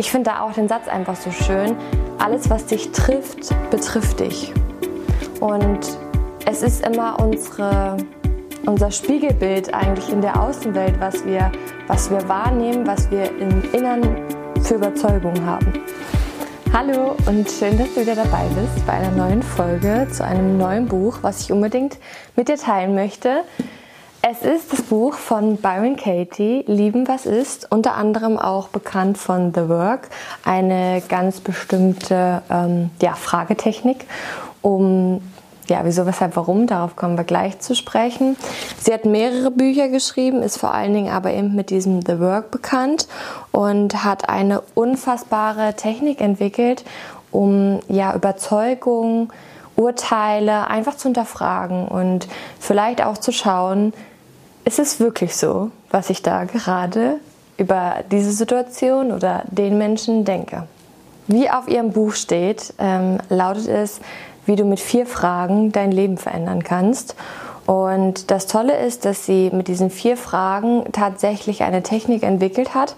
Ich finde da auch den Satz einfach so schön. Alles, was dich trifft, betrifft dich. Und es ist immer unsere, unser Spiegelbild eigentlich in der Außenwelt, was wir, was wir wahrnehmen, was wir im Innern für Überzeugungen haben. Hallo und schön, dass du wieder dabei bist bei einer neuen Folge zu einem neuen Buch, was ich unbedingt mit dir teilen möchte. Es ist das Buch von Byron Katie, Lieben, was ist, unter anderem auch bekannt von The Work, eine ganz bestimmte ähm, ja, Fragetechnik, um ja, wieso, weshalb, warum, darauf kommen wir gleich zu sprechen. Sie hat mehrere Bücher geschrieben, ist vor allen Dingen aber eben mit diesem The Work bekannt und hat eine unfassbare Technik entwickelt, um ja Überzeugung, Urteile einfach zu hinterfragen und vielleicht auch zu schauen, ist es wirklich so, was ich da gerade über diese Situation oder den Menschen denke. Wie auf ihrem Buch steht, ähm, lautet es, wie du mit vier Fragen dein Leben verändern kannst. Und das Tolle ist, dass sie mit diesen vier Fragen tatsächlich eine Technik entwickelt hat,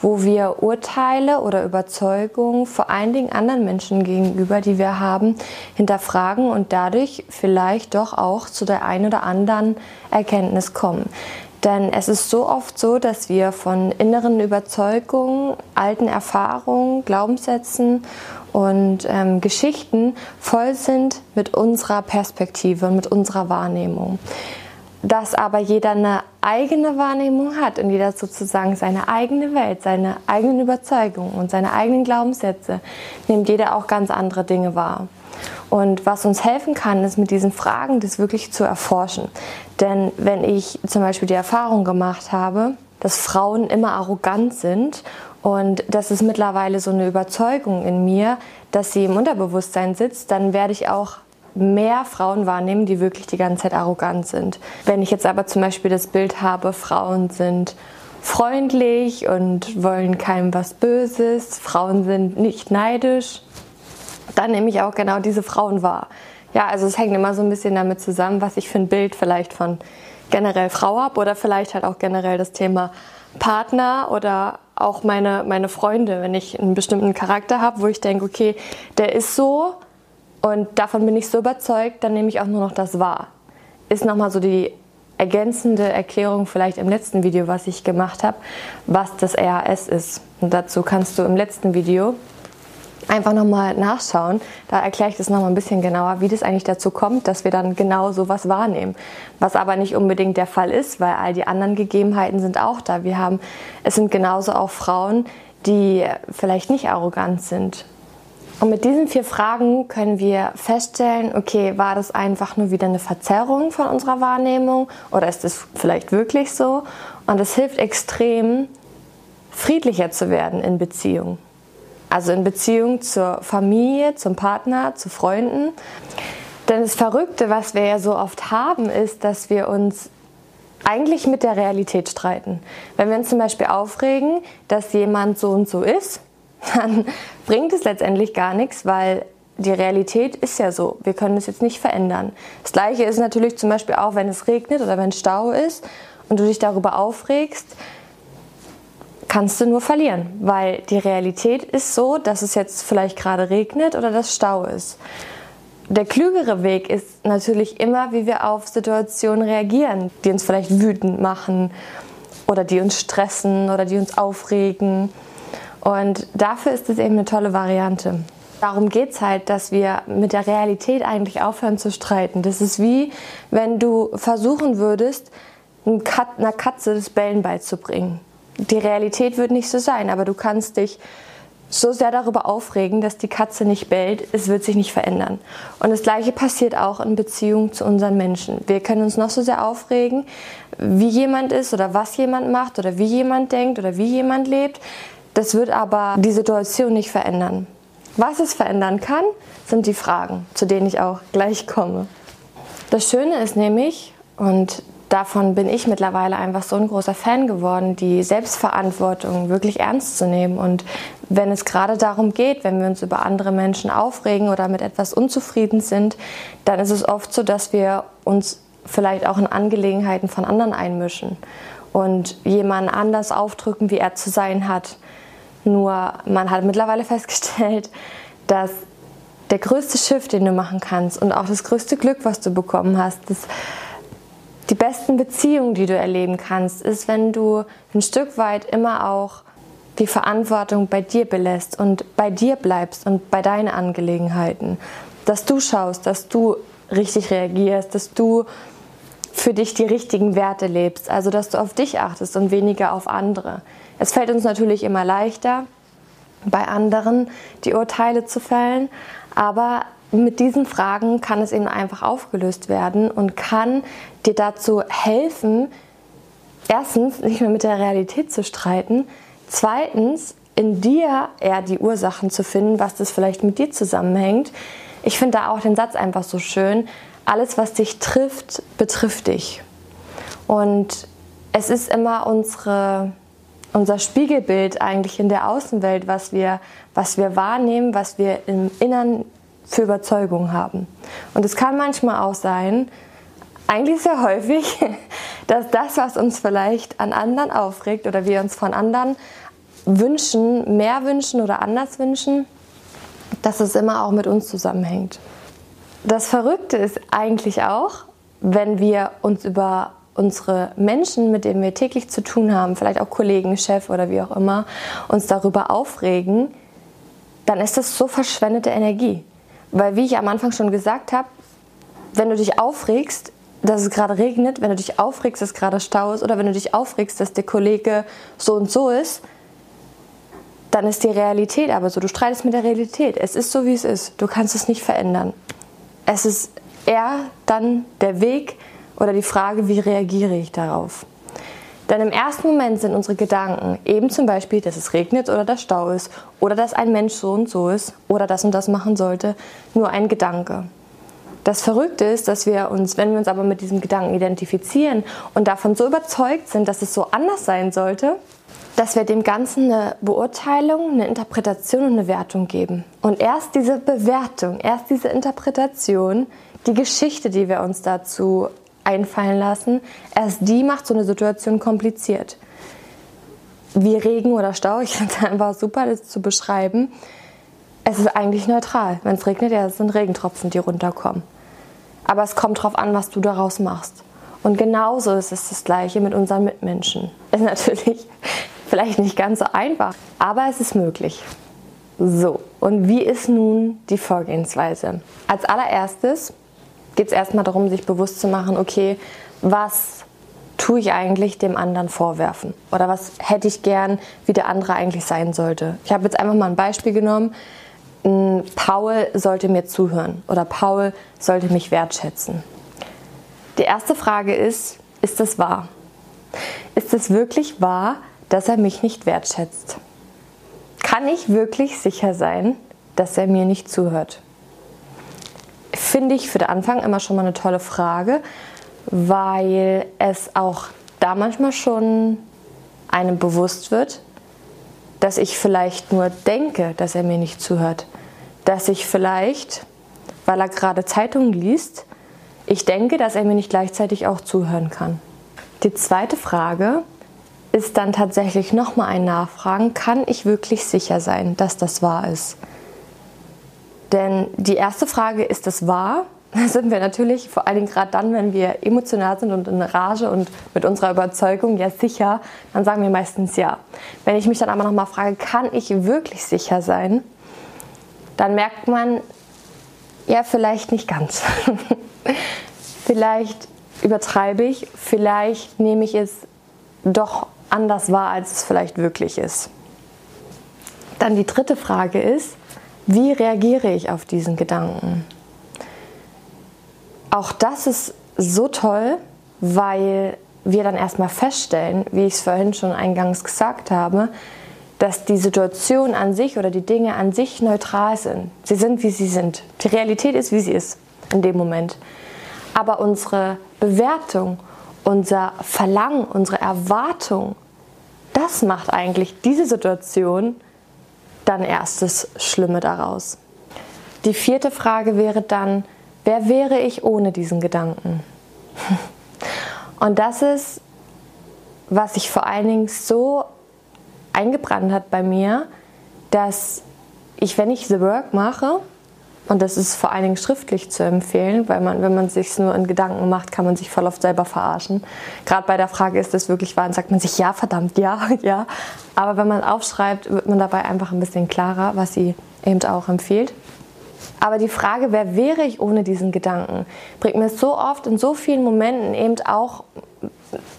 wo wir Urteile oder Überzeugungen vor allen Dingen anderen Menschen gegenüber, die wir haben, hinterfragen und dadurch vielleicht doch auch zu der einen oder anderen Erkenntnis kommen. Denn es ist so oft so, dass wir von inneren Überzeugungen, alten Erfahrungen, Glaubenssätzen und ähm, Geschichten voll sind mit unserer Perspektive, mit unserer Wahrnehmung. Dass aber jeder eine eigene Wahrnehmung hat und jeder sozusagen seine eigene Welt, seine eigenen Überzeugungen und seine eigenen Glaubenssätze, nimmt jeder auch ganz andere Dinge wahr. Und was uns helfen kann, ist mit diesen Fragen das wirklich zu erforschen. Denn wenn ich zum Beispiel die Erfahrung gemacht habe, dass Frauen immer arrogant sind und das ist mittlerweile so eine Überzeugung in mir, dass sie im Unterbewusstsein sitzt, dann werde ich auch mehr Frauen wahrnehmen, die wirklich die ganze Zeit arrogant sind. Wenn ich jetzt aber zum Beispiel das Bild habe, Frauen sind freundlich und wollen keinem was Böses, Frauen sind nicht neidisch, dann nehme ich auch genau diese Frauen wahr. Ja, also es hängt immer so ein bisschen damit zusammen, was ich für ein Bild vielleicht von generell Frau habe oder vielleicht halt auch generell das Thema Partner oder auch meine, meine Freunde, wenn ich einen bestimmten Charakter habe, wo ich denke, okay, der ist so und davon bin ich so überzeugt, dann nehme ich auch nur noch das wahr. Ist nochmal so die ergänzende Erklärung vielleicht im letzten Video, was ich gemacht habe, was das RAS ist. Und dazu kannst du im letzten Video einfach nochmal nachschauen. Da erkläre ich das nochmal ein bisschen genauer, wie das eigentlich dazu kommt, dass wir dann genau sowas wahrnehmen. Was aber nicht unbedingt der Fall ist, weil all die anderen Gegebenheiten sind auch da. Wir haben, es sind genauso auch Frauen, die vielleicht nicht arrogant sind. Und mit diesen vier Fragen können wir feststellen, okay, war das einfach nur wieder eine Verzerrung von unserer Wahrnehmung oder ist es vielleicht wirklich so? Und es hilft extrem, friedlicher zu werden in Beziehungen. Also in Beziehung zur Familie, zum Partner, zu Freunden. Denn das Verrückte, was wir ja so oft haben, ist, dass wir uns eigentlich mit der Realität streiten. Wenn wir uns zum Beispiel aufregen, dass jemand so und so ist, dann bringt es letztendlich gar nichts, weil die Realität ist ja so. Wir können es jetzt nicht verändern. Das gleiche ist natürlich zum Beispiel auch, wenn es regnet oder wenn Stau ist und du dich darüber aufregst, kannst du nur verlieren, weil die Realität ist so, dass es jetzt vielleicht gerade regnet oder dass Stau ist. Der klügere Weg ist natürlich immer, wie wir auf Situationen reagieren, die uns vielleicht wütend machen oder die uns stressen oder die uns aufregen. Und dafür ist es eben eine tolle Variante. Darum geht es halt, dass wir mit der Realität eigentlich aufhören zu streiten. Das ist wie, wenn du versuchen würdest, einer Katze das Bellen beizubringen die Realität wird nicht so sein, aber du kannst dich so sehr darüber aufregen, dass die Katze nicht bellt, es wird sich nicht verändern. Und das Gleiche passiert auch in Beziehung zu unseren Menschen. Wir können uns noch so sehr aufregen, wie jemand ist oder was jemand macht oder wie jemand denkt oder wie jemand lebt. Das wird aber die Situation nicht verändern. Was es verändern kann, sind die Fragen, zu denen ich auch gleich komme. Das Schöne ist nämlich, und davon bin ich mittlerweile einfach so ein großer Fan geworden, die Selbstverantwortung wirklich ernst zu nehmen. Und wenn es gerade darum geht, wenn wir uns über andere Menschen aufregen oder mit etwas unzufrieden sind, dann ist es oft so, dass wir uns vielleicht auch in Angelegenheiten von anderen einmischen und jemanden anders aufdrücken, wie er zu sein hat. Nur man hat mittlerweile festgestellt, dass der größte Schiff, den du machen kannst und auch das größte Glück, was du bekommen hast, das, die besten Beziehungen, die du erleben kannst, ist, wenn du ein Stück weit immer auch die Verantwortung bei dir belässt und bei dir bleibst und bei deinen Angelegenheiten. Dass du schaust, dass du richtig reagierst, dass du für dich die richtigen Werte lebst, also dass du auf dich achtest und weniger auf andere. Es fällt uns natürlich immer leichter, bei anderen die Urteile zu fällen, aber mit diesen Fragen kann es eben einfach aufgelöst werden und kann dir dazu helfen, erstens nicht mehr mit der Realität zu streiten, zweitens in dir eher die Ursachen zu finden, was das vielleicht mit dir zusammenhängt. Ich finde da auch den Satz einfach so schön, alles, was dich trifft, betrifft dich. Und es ist immer unsere, unser Spiegelbild eigentlich in der Außenwelt, was wir, was wir wahrnehmen, was wir im Innern für Überzeugungen haben. Und es kann manchmal auch sein, eigentlich sehr häufig, dass das, was uns vielleicht an anderen aufregt oder wir uns von anderen wünschen, mehr wünschen oder anders wünschen, dass es immer auch mit uns zusammenhängt. Das Verrückte ist eigentlich auch, wenn wir uns über unsere Menschen, mit denen wir täglich zu tun haben, vielleicht auch Kollegen, Chef oder wie auch immer, uns darüber aufregen, dann ist das so verschwendete Energie. Weil, wie ich am Anfang schon gesagt habe, wenn du dich aufregst, dass es gerade regnet, wenn du dich aufregst, dass gerade Stau ist oder wenn du dich aufregst, dass der Kollege so und so ist, dann ist die Realität aber so. Du streitest mit der Realität. Es ist so, wie es ist. Du kannst es nicht verändern. Es ist eher dann der Weg oder die Frage, wie reagiere ich darauf. Denn im ersten Moment sind unsere Gedanken eben zum Beispiel, dass es regnet oder dass Stau ist oder dass ein Mensch so und so ist oder das und das machen sollte, nur ein Gedanke. Das Verrückte ist, dass wir uns, wenn wir uns aber mit diesem Gedanken identifizieren und davon so überzeugt sind, dass es so anders sein sollte, dass wir dem Ganzen eine Beurteilung, eine Interpretation und eine Wertung geben. Und erst diese Bewertung, erst diese Interpretation, die Geschichte, die wir uns dazu einfallen lassen. Erst die macht so eine Situation kompliziert. Wie Regen oder Stau, ich finde es einfach super, das zu beschreiben. Es ist eigentlich neutral. Wenn es regnet, ja, es sind Regentropfen, die runterkommen. Aber es kommt darauf an, was du daraus machst. Und genauso ist es das Gleiche mit unseren Mitmenschen. Ist natürlich vielleicht nicht ganz so einfach, aber es ist möglich. So, und wie ist nun die Vorgehensweise? Als allererstes geht es erstmal darum, sich bewusst zu machen, okay, was tue ich eigentlich dem anderen vorwerfen? Oder was hätte ich gern, wie der andere eigentlich sein sollte? Ich habe jetzt einfach mal ein Beispiel genommen. Paul sollte mir zuhören oder Paul sollte mich wertschätzen. Die erste Frage ist, ist das wahr? Ist es wirklich wahr, dass er mich nicht wertschätzt? Kann ich wirklich sicher sein, dass er mir nicht zuhört? Finde ich für den Anfang immer schon mal eine tolle Frage, weil es auch da manchmal schon einem bewusst wird, dass ich vielleicht nur denke, dass er mir nicht zuhört. Dass ich vielleicht, weil er gerade Zeitungen liest, ich denke, dass er mir nicht gleichzeitig auch zuhören kann. Die zweite Frage ist dann tatsächlich nochmal ein Nachfragen, kann ich wirklich sicher sein, dass das wahr ist? Denn die erste Frage, ist das wahr? Da sind wir natürlich, vor allen Dingen gerade dann, wenn wir emotional sind und in Rage und mit unserer Überzeugung ja sicher, dann sagen wir meistens ja. Wenn ich mich dann aber nochmal frage, kann ich wirklich sicher sein? Dann merkt man, ja, vielleicht nicht ganz. vielleicht übertreibe ich, vielleicht nehme ich es doch anders wahr, als es vielleicht wirklich ist. Dann die dritte Frage ist, wie reagiere ich auf diesen Gedanken? Auch das ist so toll, weil wir dann erstmal feststellen, wie ich es vorhin schon eingangs gesagt habe, dass die Situation an sich oder die Dinge an sich neutral sind. Sie sind, wie sie sind. Die Realität ist, wie sie ist in dem Moment. Aber unsere Bewertung, unser Verlangen, unsere Erwartung, das macht eigentlich diese Situation dann erst das Schlimme daraus. Die vierte Frage wäre dann, wer wäre ich ohne diesen Gedanken? Und das ist, was ich vor allen Dingen so eingebrannt hat bei mir, dass ich, wenn ich The Work mache, und das ist vor allen Dingen schriftlich zu empfehlen, weil man, wenn man sich nur in Gedanken macht, kann man sich voll oft selber verarschen. Gerade bei der Frage, ist das wirklich wahr, dann sagt man sich, ja, verdammt, ja, ja. Aber wenn man aufschreibt, wird man dabei einfach ein bisschen klarer, was sie eben auch empfiehlt. Aber die Frage, wer wäre ich ohne diesen Gedanken, bringt mir so oft in so vielen Momenten eben auch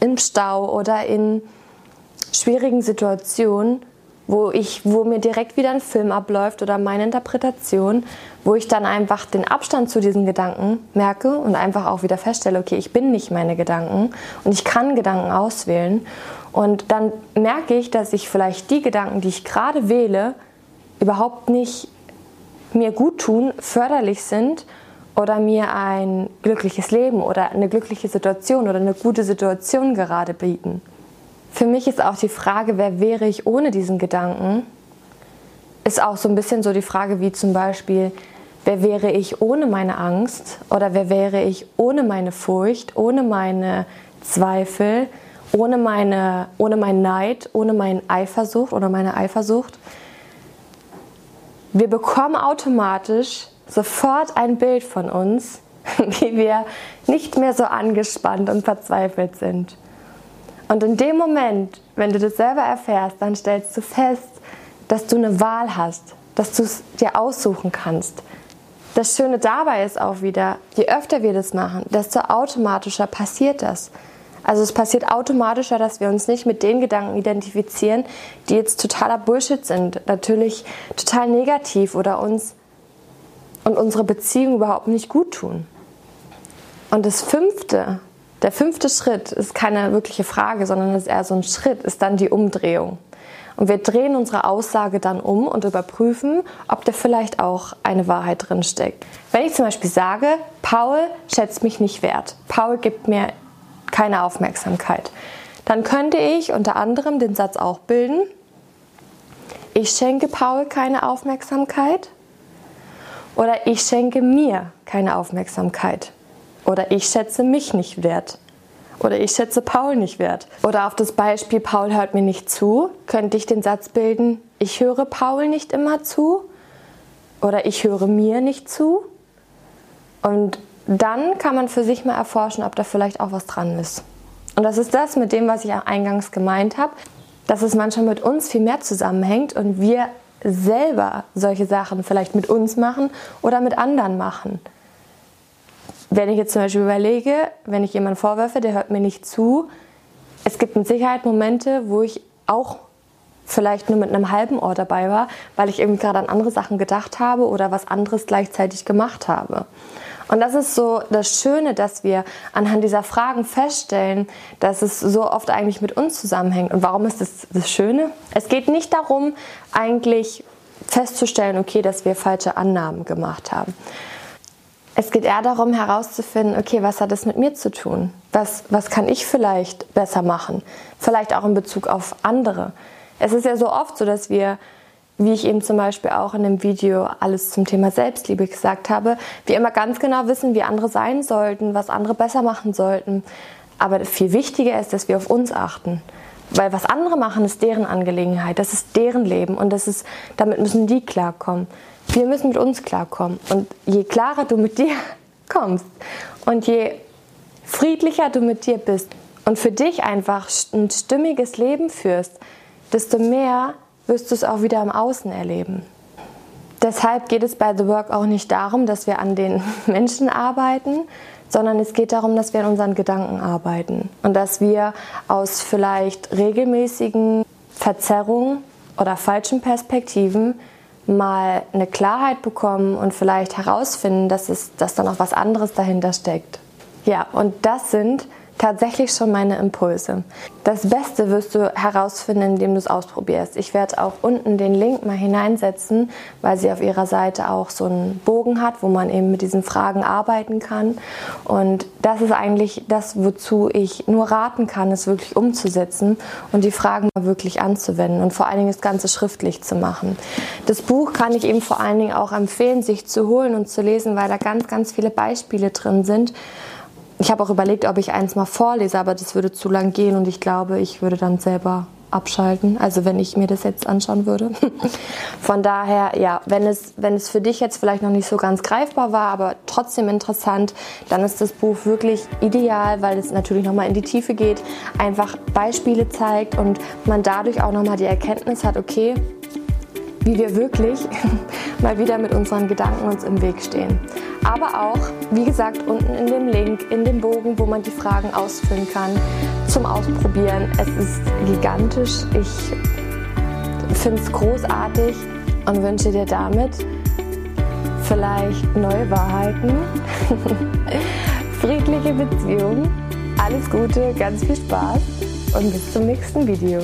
im Stau oder in schwierigen Situationen wo, ich, wo mir direkt wieder ein Film abläuft oder meine Interpretation, wo ich dann einfach den Abstand zu diesen Gedanken merke und einfach auch wieder feststelle, okay, ich bin nicht meine Gedanken und ich kann Gedanken auswählen. Und dann merke ich, dass ich vielleicht die Gedanken, die ich gerade wähle, überhaupt nicht mir gut tun, förderlich sind oder mir ein glückliches Leben oder eine glückliche Situation oder eine gute Situation gerade bieten. Für mich ist auch die Frage, wer wäre ich ohne diesen Gedanken, ist auch so ein bisschen so die Frage wie zum Beispiel, wer wäre ich ohne meine Angst oder wer wäre ich ohne meine Furcht, ohne meine Zweifel, ohne, meine, ohne meinen Neid, ohne meine Eifersucht oder meine Eifersucht. Wir bekommen automatisch sofort ein Bild von uns, wie wir nicht mehr so angespannt und verzweifelt sind. Und in dem Moment, wenn du das selber erfährst, dann stellst du fest, dass du eine Wahl hast, dass du es dir aussuchen kannst. Das Schöne dabei ist auch wieder, je öfter wir das machen, desto automatischer passiert das. Also es passiert automatischer, dass wir uns nicht mit den Gedanken identifizieren, die jetzt totaler Bullshit sind, natürlich total negativ oder uns und unsere Beziehung überhaupt nicht gut tun. Und das Fünfte, der fünfte Schritt ist keine wirkliche Frage, sondern ist eher so ein Schritt, ist dann die Umdrehung. Und wir drehen unsere Aussage dann um und überprüfen, ob da vielleicht auch eine Wahrheit drin steckt. Wenn ich zum Beispiel sage, Paul schätzt mich nicht wert, Paul gibt mir keine Aufmerksamkeit, dann könnte ich unter anderem den Satz auch bilden, ich schenke Paul keine Aufmerksamkeit oder ich schenke mir keine Aufmerksamkeit. Oder ich schätze mich nicht wert. Oder ich schätze Paul nicht wert. Oder auf das Beispiel Paul hört mir nicht zu, könnte ich den Satz bilden, ich höre Paul nicht immer zu. Oder ich höre mir nicht zu. Und dann kann man für sich mal erforschen, ob da vielleicht auch was dran ist. Und das ist das mit dem, was ich eingangs gemeint habe, dass es manchmal mit uns viel mehr zusammenhängt und wir selber solche Sachen vielleicht mit uns machen oder mit anderen machen wenn ich jetzt zum Beispiel überlege, wenn ich jemanden vorwerfe, der hört mir nicht zu, es gibt mit Sicherheit Momente, wo ich auch vielleicht nur mit einem halben Ohr dabei war, weil ich eben gerade an andere Sachen gedacht habe oder was anderes gleichzeitig gemacht habe. Und das ist so das Schöne, dass wir anhand dieser Fragen feststellen, dass es so oft eigentlich mit uns zusammenhängt. Und warum ist das das Schöne? Es geht nicht darum, eigentlich festzustellen, okay, dass wir falsche Annahmen gemacht haben, es geht eher darum herauszufinden, okay, was hat es mit mir zu tun? Was, was kann ich vielleicht besser machen? Vielleicht auch in Bezug auf andere. Es ist ja so oft so, dass wir, wie ich eben zum Beispiel auch in dem Video alles zum Thema Selbstliebe gesagt habe, wir immer ganz genau wissen, wie andere sein sollten, was andere besser machen sollten. Aber viel wichtiger ist, dass wir auf uns achten. Weil was andere machen, ist deren Angelegenheit, das ist deren Leben und das ist, damit müssen die klarkommen. Wir müssen mit uns klarkommen. Und je klarer du mit dir kommst und je friedlicher du mit dir bist und für dich einfach ein stimmiges Leben führst, desto mehr wirst du es auch wieder im Außen erleben. Deshalb geht es bei The Work auch nicht darum, dass wir an den Menschen arbeiten, sondern es geht darum, dass wir an unseren Gedanken arbeiten und dass wir aus vielleicht regelmäßigen Verzerrungen oder falschen Perspektiven mal eine Klarheit bekommen und vielleicht herausfinden, dass, es, dass da noch was anderes dahinter steckt. Ja, und das sind tatsächlich schon meine Impulse. Das Beste wirst du herausfinden, indem du es ausprobierst. Ich werde auch unten den Link mal hineinsetzen, weil sie auf ihrer Seite auch so einen Bogen hat, wo man eben mit diesen Fragen arbeiten kann. Und das ist eigentlich das, wozu ich nur raten kann, es wirklich umzusetzen und die Fragen mal wirklich anzuwenden und vor allen Dingen das Ganze schriftlich zu machen. Das Buch kann ich eben vor allen Dingen auch empfehlen, sich zu holen und zu lesen, weil da ganz, ganz viele Beispiele drin sind ich habe auch überlegt, ob ich eins mal vorlese, aber das würde zu lang gehen und ich glaube, ich würde dann selber abschalten, also wenn ich mir das jetzt anschauen würde. Von daher, ja, wenn es, wenn es für dich jetzt vielleicht noch nicht so ganz greifbar war, aber trotzdem interessant, dann ist das Buch wirklich ideal, weil es natürlich nochmal in die Tiefe geht, einfach Beispiele zeigt und man dadurch auch nochmal die Erkenntnis hat, okay, wie wir wirklich mal wieder mit unseren Gedanken uns im Weg stehen. Aber auch, wie gesagt, unten in dem Link, in dem Bogen, wo man die Fragen ausfüllen kann, zum Ausprobieren. Es ist gigantisch. Ich finde es großartig und wünsche dir damit vielleicht neue Wahrheiten, friedliche Beziehungen, alles Gute, ganz viel Spaß und bis zum nächsten Video.